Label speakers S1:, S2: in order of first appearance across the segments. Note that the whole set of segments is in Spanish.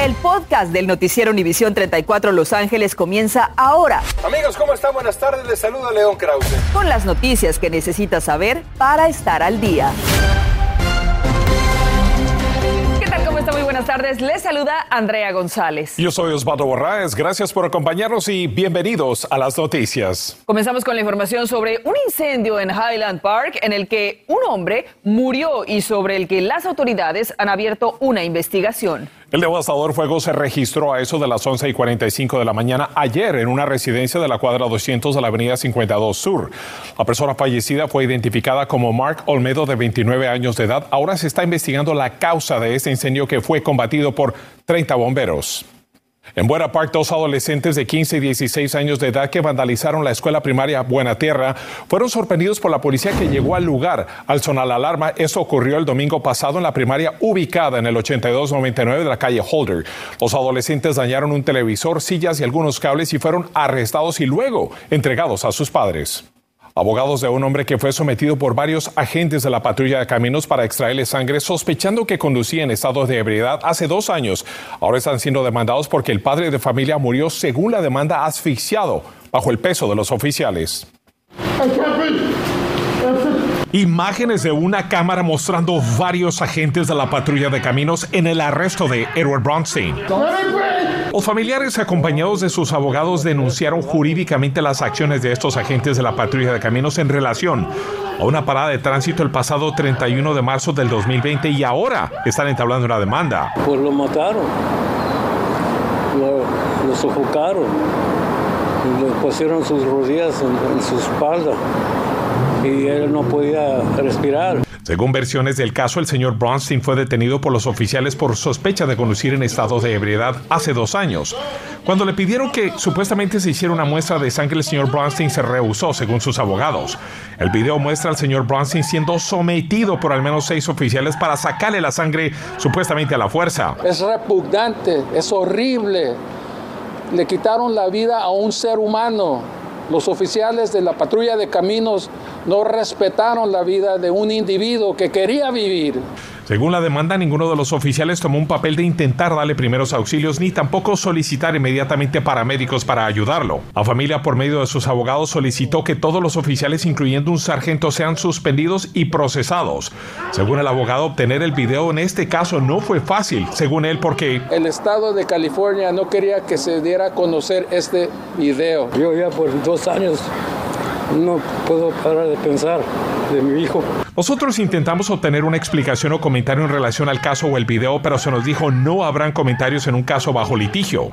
S1: El podcast del noticiero Univisión 34 Los Ángeles comienza ahora.
S2: Amigos, ¿cómo están? Buenas tardes. Les saluda León Krause.
S1: Con las noticias que necesitas saber para estar al día. ¿Qué tal? ¿Cómo está? Muy buenas tardes. Les saluda Andrea González.
S3: Yo soy Osvaldo Borraes. Gracias por acompañarnos y bienvenidos a las noticias.
S1: Comenzamos con la información sobre un incendio en Highland Park en el que un hombre murió y sobre el que las autoridades han abierto una investigación.
S3: El devastador fuego se registró a eso de las 11 y 45 de la mañana ayer en una residencia de la cuadra 200 de la avenida 52 Sur. La persona fallecida fue identificada como Mark Olmedo, de 29 años de edad. Ahora se está investigando la causa de este incendio que fue combatido por 30 bomberos. En Buena Park, dos adolescentes de 15 y 16 años de edad que vandalizaron la escuela primaria Buena Tierra fueron sorprendidos por la policía que llegó al lugar al sonar la alarma. Eso ocurrió el domingo pasado en la primaria ubicada en el 8299 de la calle Holder. Los adolescentes dañaron un televisor, sillas y algunos cables y fueron arrestados y luego entregados a sus padres. Abogados de un hombre que fue sometido por varios agentes de la patrulla de caminos para extraerle sangre, sospechando que conducía en estado de ebriedad hace dos años, ahora están siendo demandados porque el padre de familia murió, según la demanda, asfixiado bajo el peso de los oficiales. Imágenes de una cámara mostrando varios agentes de la patrulla de caminos en el arresto de Edward Bronstein. Los familiares acompañados de sus abogados denunciaron jurídicamente las acciones de estos agentes de la patrulla de caminos en relación a una parada de tránsito el pasado 31 de marzo del 2020 y ahora están entablando una demanda.
S4: Pues lo mataron, lo, sofocaron, le pusieron sus rodillas en, en su espalda y él no podía respirar.
S3: Según versiones del caso, el señor Bronstein fue detenido por los oficiales por sospecha de conducir en estado de ebriedad hace dos años. Cuando le pidieron que supuestamente se hiciera una muestra de sangre, el señor Bronstein se rehusó, según sus abogados. El video muestra al señor Bronstein siendo sometido por al menos seis oficiales para sacarle la sangre supuestamente a la fuerza.
S5: Es repugnante, es horrible. Le quitaron la vida a un ser humano. Los oficiales de la patrulla de caminos no respetaron la vida de un individuo que quería vivir.
S3: Según la demanda, ninguno de los oficiales tomó un papel de intentar darle primeros auxilios ni tampoco solicitar inmediatamente paramédicos para ayudarlo. La familia, por medio de sus abogados, solicitó que todos los oficiales, incluyendo un sargento, sean suspendidos y procesados. Según el abogado, obtener el video en este caso no fue fácil, según él, porque
S5: El estado de California no quería que se diera a conocer este video.
S4: Yo ya por dos años no puedo parar de pensar de mi hijo.
S3: Nosotros intentamos obtener una explicación o comentario en relación al caso o el video, pero se nos dijo no habrán comentarios en un caso bajo litigio.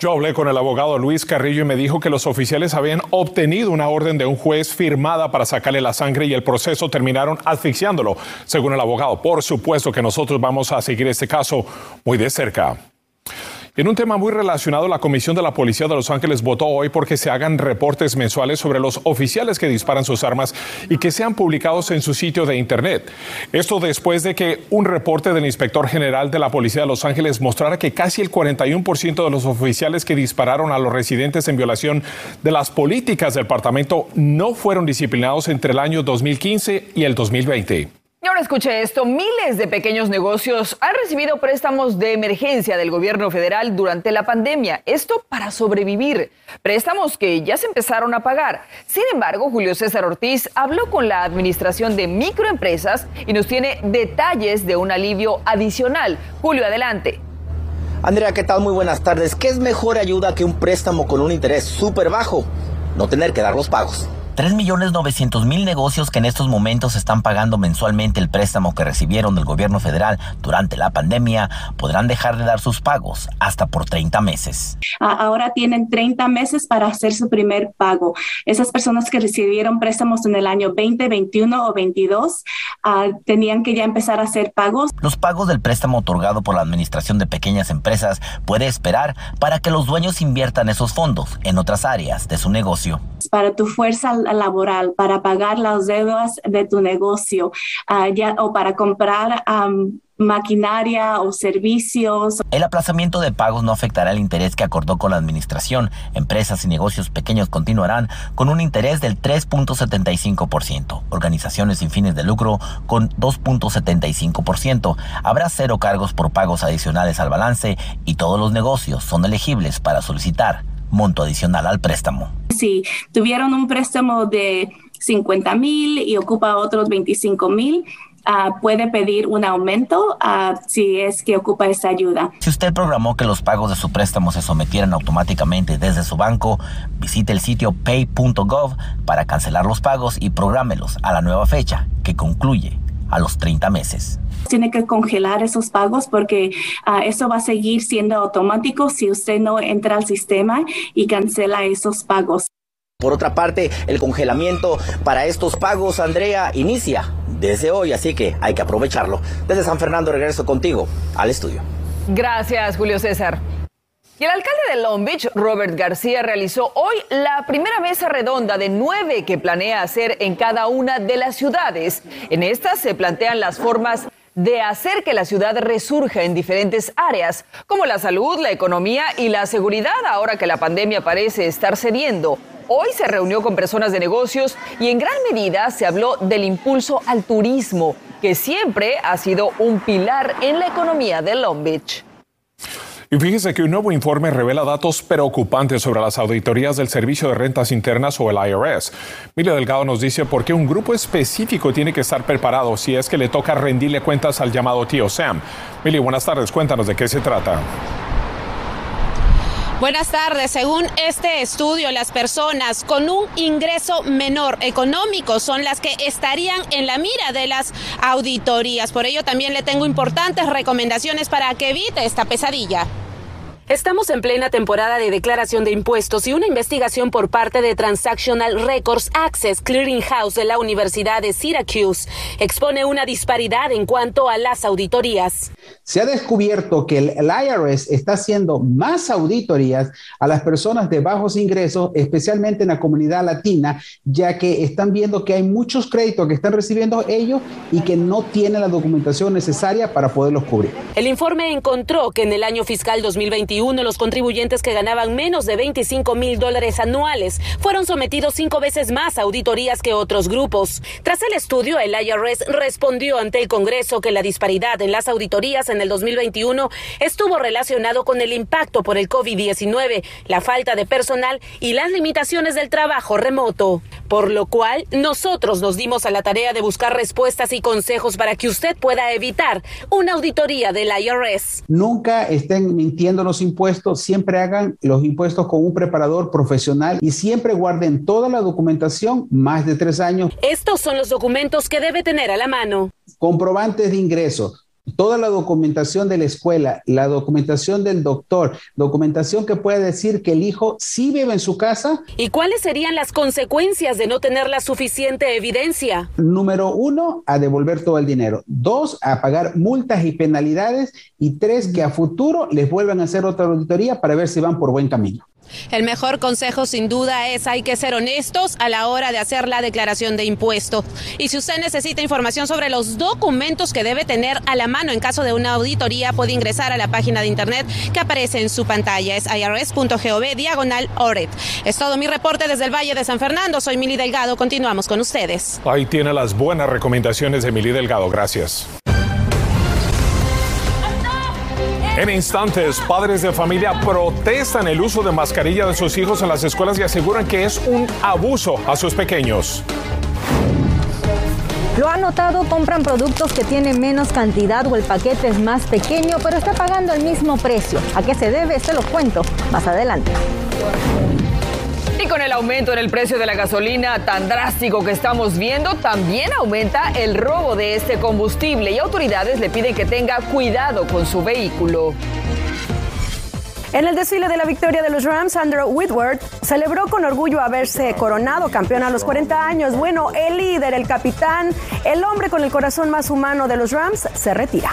S3: Yo hablé con el abogado Luis Carrillo y me dijo que los oficiales habían obtenido una orden de un juez firmada para sacarle la sangre y el proceso terminaron asfixiándolo, según el abogado. Por supuesto que nosotros vamos a seguir este caso muy de cerca. En un tema muy relacionado, la Comisión de la Policía de Los Ángeles votó hoy porque se hagan reportes mensuales sobre los oficiales que disparan sus armas y que sean publicados en su sitio de Internet. Esto después de que un reporte del inspector general de la Policía de Los Ángeles mostrara que casi el 41% de los oficiales que dispararon a los residentes en violación de las políticas del departamento no fueron disciplinados entre el año 2015 y el 2020.
S1: Escuche esto, miles de pequeños negocios han recibido préstamos de emergencia del gobierno federal durante la pandemia, esto para sobrevivir, préstamos que ya se empezaron a pagar. Sin embargo, Julio César Ortiz habló con la Administración de Microempresas y nos tiene detalles de un alivio adicional. Julio, adelante.
S6: Andrea, ¿qué tal? Muy buenas tardes. ¿Qué es mejor ayuda que un préstamo con un interés súper bajo? No tener que dar los pagos.
S7: 3.900.000 negocios que en estos momentos están pagando mensualmente el préstamo que recibieron del gobierno federal durante la pandemia podrán dejar de dar sus pagos hasta por 30 meses.
S8: Ahora tienen 30 meses para hacer su primer pago. Esas personas que recibieron préstamos en el año 2021 o 22 uh, tenían que ya empezar a hacer pagos.
S7: Los pagos del préstamo otorgado por la Administración de Pequeñas Empresas puede esperar para que los dueños inviertan esos fondos en otras áreas de su negocio.
S8: Para tu fuerza laboral, para pagar las deudas de tu negocio ya, o para comprar maquinaria o servicios.
S7: El aplazamiento de pagos no afectará el interés que acordó con la administración. Empresas y negocios pequeños continuarán con un interés del 3.75%. Organizaciones sin fines de lucro con 2.75%. Habrá cero cargos por pagos adicionales al balance y todos los negocios son elegibles para solicitar monto adicional al préstamo.
S8: Si tuvieron un préstamo de 50 mil y ocupa otros 25 mil, Ah, puede pedir un aumento uh, si es que ocupa esa ayuda.
S7: Si usted programó que los pagos de su préstamo se sometieran automáticamente desde su banco, visite el sitio pay.gov para cancelar los pagos y prográmelos a la nueva fecha, que concluye a los 30 meses.
S8: Tiene que congelar esos pagos porque uh, eso va a seguir siendo automático si usted no entra al sistema y cancela esos pagos.
S6: Por otra parte, el congelamiento para estos pagos, Andrea, inicia desde hoy, así que hay que aprovecharlo. Desde San Fernando regreso contigo al estudio.
S1: Gracias, Julio César. Y el alcalde de Long Beach, Robert García, realizó hoy la primera mesa redonda de nueve que planea hacer en cada una de las ciudades. En estas se plantean las formas de hacer que la ciudad resurja en diferentes áreas, como la salud, la economía y la seguridad, ahora que la pandemia parece estar cediendo. Hoy se reunió con personas de negocios y en gran medida se habló del impulso al turismo, que siempre ha sido un pilar en la economía de Long Beach.
S3: Y fíjese que un nuevo informe revela datos preocupantes sobre las auditorías del Servicio de Rentas Internas o el IRS. Mila Delgado nos dice por qué un grupo específico tiene que estar preparado si es que le toca rendirle cuentas al llamado tío Sam. Mili, buenas tardes, cuéntanos de qué se trata.
S9: Buenas tardes. Según este estudio, las personas con un ingreso menor económico son las que estarían en la mira de las auditorías. Por ello también le tengo importantes recomendaciones para que evite esta pesadilla. Estamos en plena temporada de declaración de impuestos y una investigación por parte de Transactional Records Access Clearinghouse de la Universidad de Syracuse expone una disparidad en cuanto a las auditorías.
S10: Se ha descubierto que el, IRS está haciendo más auditorías a las personas de bajos ingresos, especialmente en la comunidad latina, ya que están viendo que hay muchos créditos que están recibiendo ellos y que no tienen la documentación necesaria para poderlos cubrir.
S9: El informe encontró que en el año fiscal 2021 uno los contribuyentes que ganaban menos de 25 mil dólares anuales fueron sometidos cinco veces más a auditorías que otros grupos. Tras el estudio, el IRS respondió ante el Congreso que la disparidad en las auditorías en el 2021 estuvo relacionado con el impacto por el COVID-19, la falta de personal y las limitaciones del trabajo remoto. Por lo cual, nosotros nos dimos a la tarea de buscar respuestas y consejos para que usted pueda evitar una auditoría del IRS.
S10: Nunca estén mintiendo los impuestos, siempre hagan los impuestos con un preparador profesional y siempre guarden toda la documentación más de tres años.
S9: Estos son los documentos que debe tener a la mano.
S10: Comprobantes de ingresos, toda la documentación de la escuela, la documentación del doctor, documentación que puede decir que el hijo sí vive en su casa.
S9: ¿Y cuáles serían las consecuencias de no tener la suficiente evidencia?
S10: Número uno, a devolver todo el dinero. Dos, a pagar multas y penalidades. Y tres, que a futuro les vuelvan a hacer otra auditoría para ver si van por buen camino.
S9: El mejor consejo sin duda es hay que ser honestos a la hora de hacer la declaración de impuestos. Y si usted necesita información sobre los documentos que debe tener a la mano en caso de una auditoría, puede ingresar a la página de internet que aparece en su pantalla. Es irs.gov diagonal ORED. Es todo mi reporte desde el Valle de San Fernando. Soy Mili Delgado. Continuamos con ustedes.
S3: Ahí tiene las buenas recomendaciones de Mili Delgado. Gracias. En instantes, padres de familia protestan el uso de mascarilla de sus hijos en las escuelas y aseguran que es un abuso a sus pequeños.
S11: Lo han notado, compran productos que tienen menos cantidad o el paquete es más pequeño, pero está pagando el mismo precio. ¿A qué se debe? Se lo cuento más adelante.
S1: Con el aumento en el precio de la gasolina tan drástico que estamos viendo, también aumenta el robo de este combustible y autoridades le piden que tenga cuidado con su vehículo.
S12: En el desfile de la victoria de los Rams, Andrew Whitworth celebró con orgullo haberse coronado campeón a los 40 años. Bueno, el líder, el capitán, el hombre con el corazón más humano de los Rams se retira.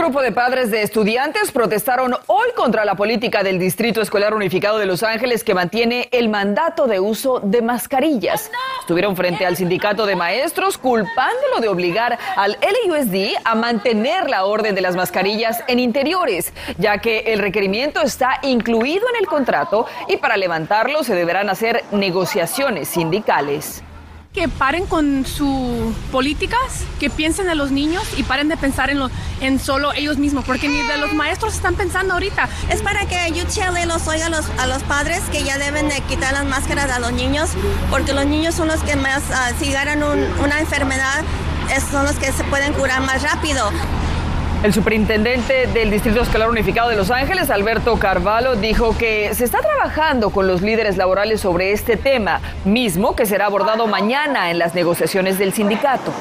S1: Grupo de padres de estudiantes protestaron hoy contra la política del Distrito Escolar Unificado de Los Ángeles que mantiene el mandato de uso de mascarillas. Estuvieron frente al sindicato de maestros culpándolo de obligar al LUSD a mantener la orden de las mascarillas en interiores, ya que el requerimiento está incluido en el contrato y para levantarlo se deberán hacer negociaciones sindicales
S13: que paren con sus políticas, que piensen en los niños y paren de pensar en, lo, en solo ellos mismos, porque ni de los maestros están pensando ahorita.
S14: Es para que UCLA los oiga a los, padres que ya deben de quitar las máscaras a los niños, porque los niños son los que más, uh, si ganan un, una enfermedad, son los que se pueden curar más rápido.
S1: El superintendente del Distrito Escolar Unificado de Los Ángeles, Alberto Carvalho, dijo que se está trabajando con los líderes laborales sobre este tema, mismo que será abordado mañana en las negociaciones del sindicato.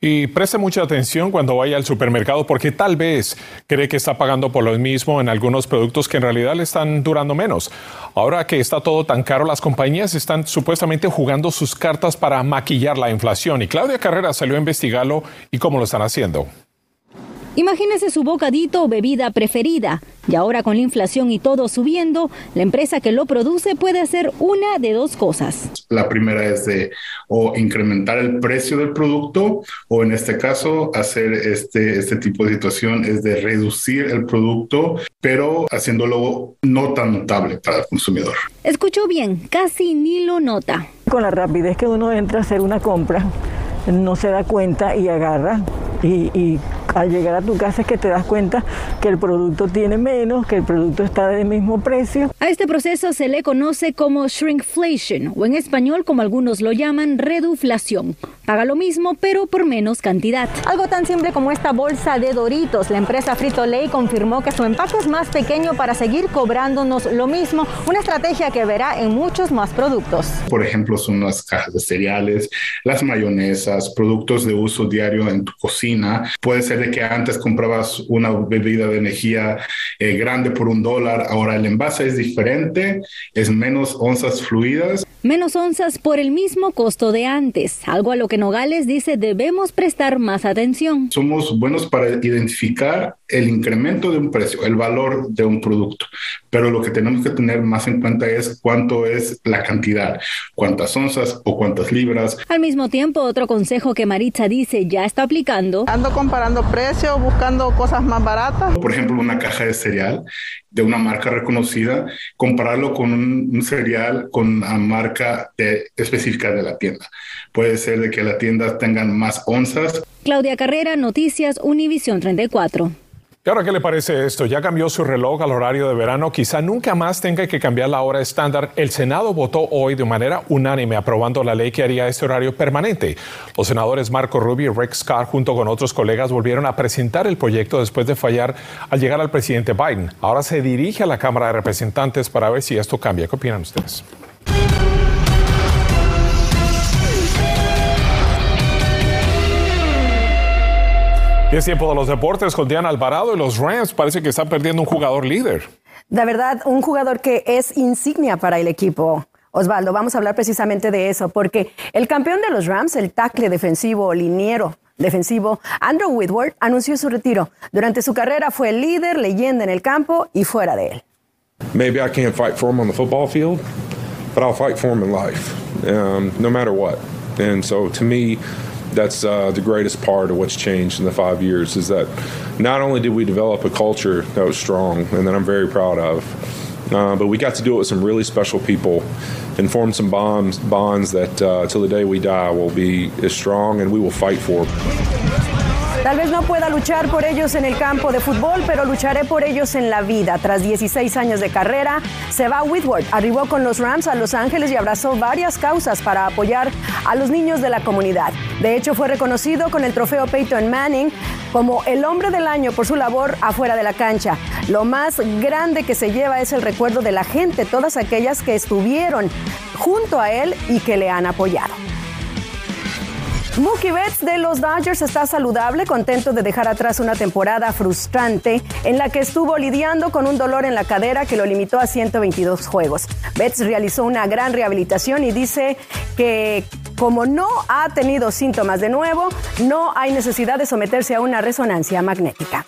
S3: Y preste mucha atención cuando vaya al supermercado porque tal vez cree que está pagando por lo mismo en algunos productos que en realidad le están durando menos. Ahora que está todo tan caro, las compañías están supuestamente jugando sus cartas para maquillar la inflación y Claudia Carrera salió a investigarlo y cómo lo están haciendo.
S11: Imagínese su bocadito o bebida preferida. Y ahora con la inflación y todo subiendo, la empresa que lo produce puede hacer una de dos cosas.
S15: La primera es de o incrementar el precio del producto o en este caso hacer este, este tipo de situación es de reducir el producto, pero haciéndolo no tan notable para el consumidor.
S11: Escuchó bien, casi ni lo nota.
S16: Con la rapidez que uno entra a hacer una compra, no se da cuenta y agarra y, y al llegar a tu casa es que te das cuenta que el producto tiene menos, que el producto está del mismo precio.
S11: A este proceso se le conoce como shrinkflation o en español como algunos lo llaman reduflación. Paga lo mismo pero por menos cantidad. Algo tan simple como esta bolsa de Doritos. La empresa Frito Lay confirmó que su empaque es más pequeño para seguir cobrándonos lo mismo, una estrategia que verá en muchos más productos.
S15: Por ejemplo, son las cajas de cereales, las mayonesas, productos de uso diario en tu cocina. Puede ser que antes comprabas una bebida de energía eh, grande por un dólar, ahora el envase es diferente, es menos onzas fluidas.
S11: Menos onzas por el mismo costo de antes, algo a lo que Nogales dice debemos prestar más atención.
S15: Somos buenos para identificar el incremento de un precio, el valor de un producto, pero lo que tenemos que tener más en cuenta es cuánto es la cantidad, cuántas onzas o cuántas libras.
S11: Al mismo tiempo, otro consejo que Maritza dice ya está aplicando.
S17: Ando comparando precios, buscando cosas más baratas.
S15: Por ejemplo, una caja de cereal de una marca reconocida, compararlo con un, cereal con una marca específica de la tienda. Puede ser de que la tienda tengan más onzas.
S11: Claudia Carrera, Noticias Univisión 34.
S3: ¿Y ahora qué le parece esto? Ya cambió su reloj al horario de verano. Quizá nunca más tenga que cambiar la hora estándar. El Senado votó hoy de manera unánime aprobando la ley que haría este horario permanente. Los senadores Marco Rubio y Rex Scott, junto con otros colegas, volvieron a presentar el proyecto después de fallar al llegar al presidente Biden. Ahora se dirige a la Cámara de Representantes para ver si esto cambia. ¿Qué opinan ustedes? Y es tiempo de los deportes con Diana Alvarado y los Rams. Parece que están perdiendo un jugador líder.
S12: De verdad, un jugador que es insignia para el equipo. Osvaldo, vamos a hablar precisamente de eso, porque el campeón de los Rams, el tackle defensivo, liniero defensivo, Andrew Whitworth, anunció su retiro. Durante su carrera fue líder, leyenda en el campo y fuera de él.
S18: Maybe I can't fight for him on the football field, but I'll fight for him in life, um, no matter what. And so to me, that's uh, the greatest part of what's changed in the five years is that not only did we develop a culture that was strong and that I'm very proud of, uh, but we got to do it with some really special people and form some bonds, bonds that uh, till the day we die will be as strong and we will fight for.
S12: Tal vez no pueda luchar por ellos en el campo de fútbol, pero lucharé por ellos en la vida. Tras 16 años de carrera, se va Whitworth. Arribó con los Rams a Los Ángeles y abrazó varias causas para apoyar a los niños de la comunidad. De hecho, fue reconocido con el trofeo Peyton Manning como el hombre del año por su labor afuera de la cancha. Lo más grande que se lleva es el recuerdo de la gente, todas aquellas que estuvieron junto a él y que le han apoyado. Mookie Betts de los Dodgers está saludable, contento de dejar atrás una temporada frustrante en la que estuvo lidiando con un dolor en la cadera que lo limitó a 122 juegos. Betts realizó una gran rehabilitación y dice que como no ha tenido síntomas de nuevo, no hay necesidad de someterse a una resonancia magnética.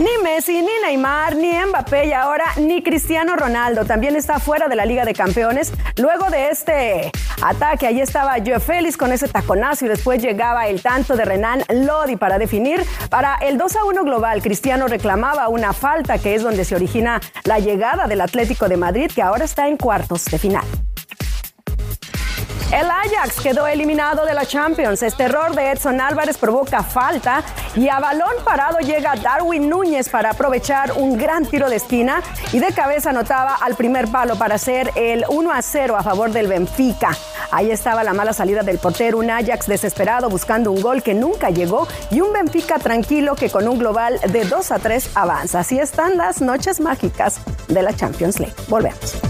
S12: Ni Messi, ni Neymar, ni Mbappé y ahora ni Cristiano Ronaldo también está fuera de la Liga de Campeones. Luego de este ataque, ahí estaba Joe Félix con ese taconazo y después llegaba el tanto de Renan Lodi para definir. Para el 2 a 1 global, Cristiano reclamaba una falta que es donde se origina la llegada del Atlético de Madrid que ahora está en cuartos de final. El Ajax quedó eliminado de la Champions. Este error de Edson Álvarez provoca falta y a balón parado llega Darwin Núñez para aprovechar un gran tiro de esquina y de cabeza anotaba al primer palo para hacer el 1 a 0 a favor del Benfica. Ahí estaba la mala salida del portero, un Ajax desesperado buscando un gol que nunca llegó y un Benfica tranquilo que con un global de 2 a 3 avanza. Así están las noches mágicas de la Champions League. Volvemos.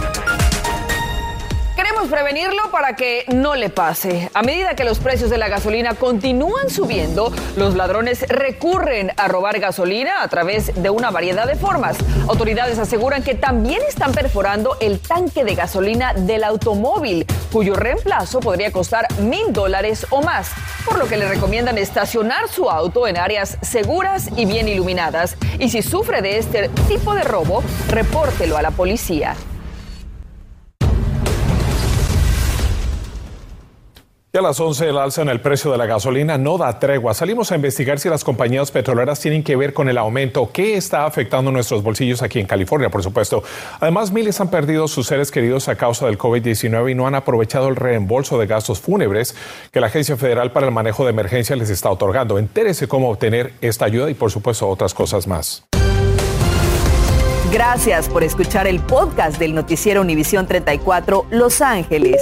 S1: Prevenirlo para que no le pase. A medida que los precios de la gasolina continúan subiendo, los ladrones recurren a robar gasolina a través de una variedad de formas. Autoridades aseguran que también están perforando el tanque de gasolina del automóvil, cuyo reemplazo podría costar mil dólares o más, por lo que le recomiendan estacionar su auto en áreas seguras y bien iluminadas. Y si sufre de este tipo de robo, repórtelo a la policía.
S3: Y a las 11 el alza en el precio de la gasolina no da tregua. Salimos a investigar si las compañías petroleras tienen que ver con el aumento que está afectando nuestros bolsillos aquí en California, por supuesto. Además, miles han perdido sus seres queridos a causa del COVID-19 y no han aprovechado el reembolso de gastos fúnebres que la Agencia Federal para el Manejo de Emergencia les está otorgando. Entérese cómo obtener esta ayuda y, por supuesto, otras cosas más.
S1: Gracias por escuchar el podcast del noticiero Univisión 34 Los Ángeles.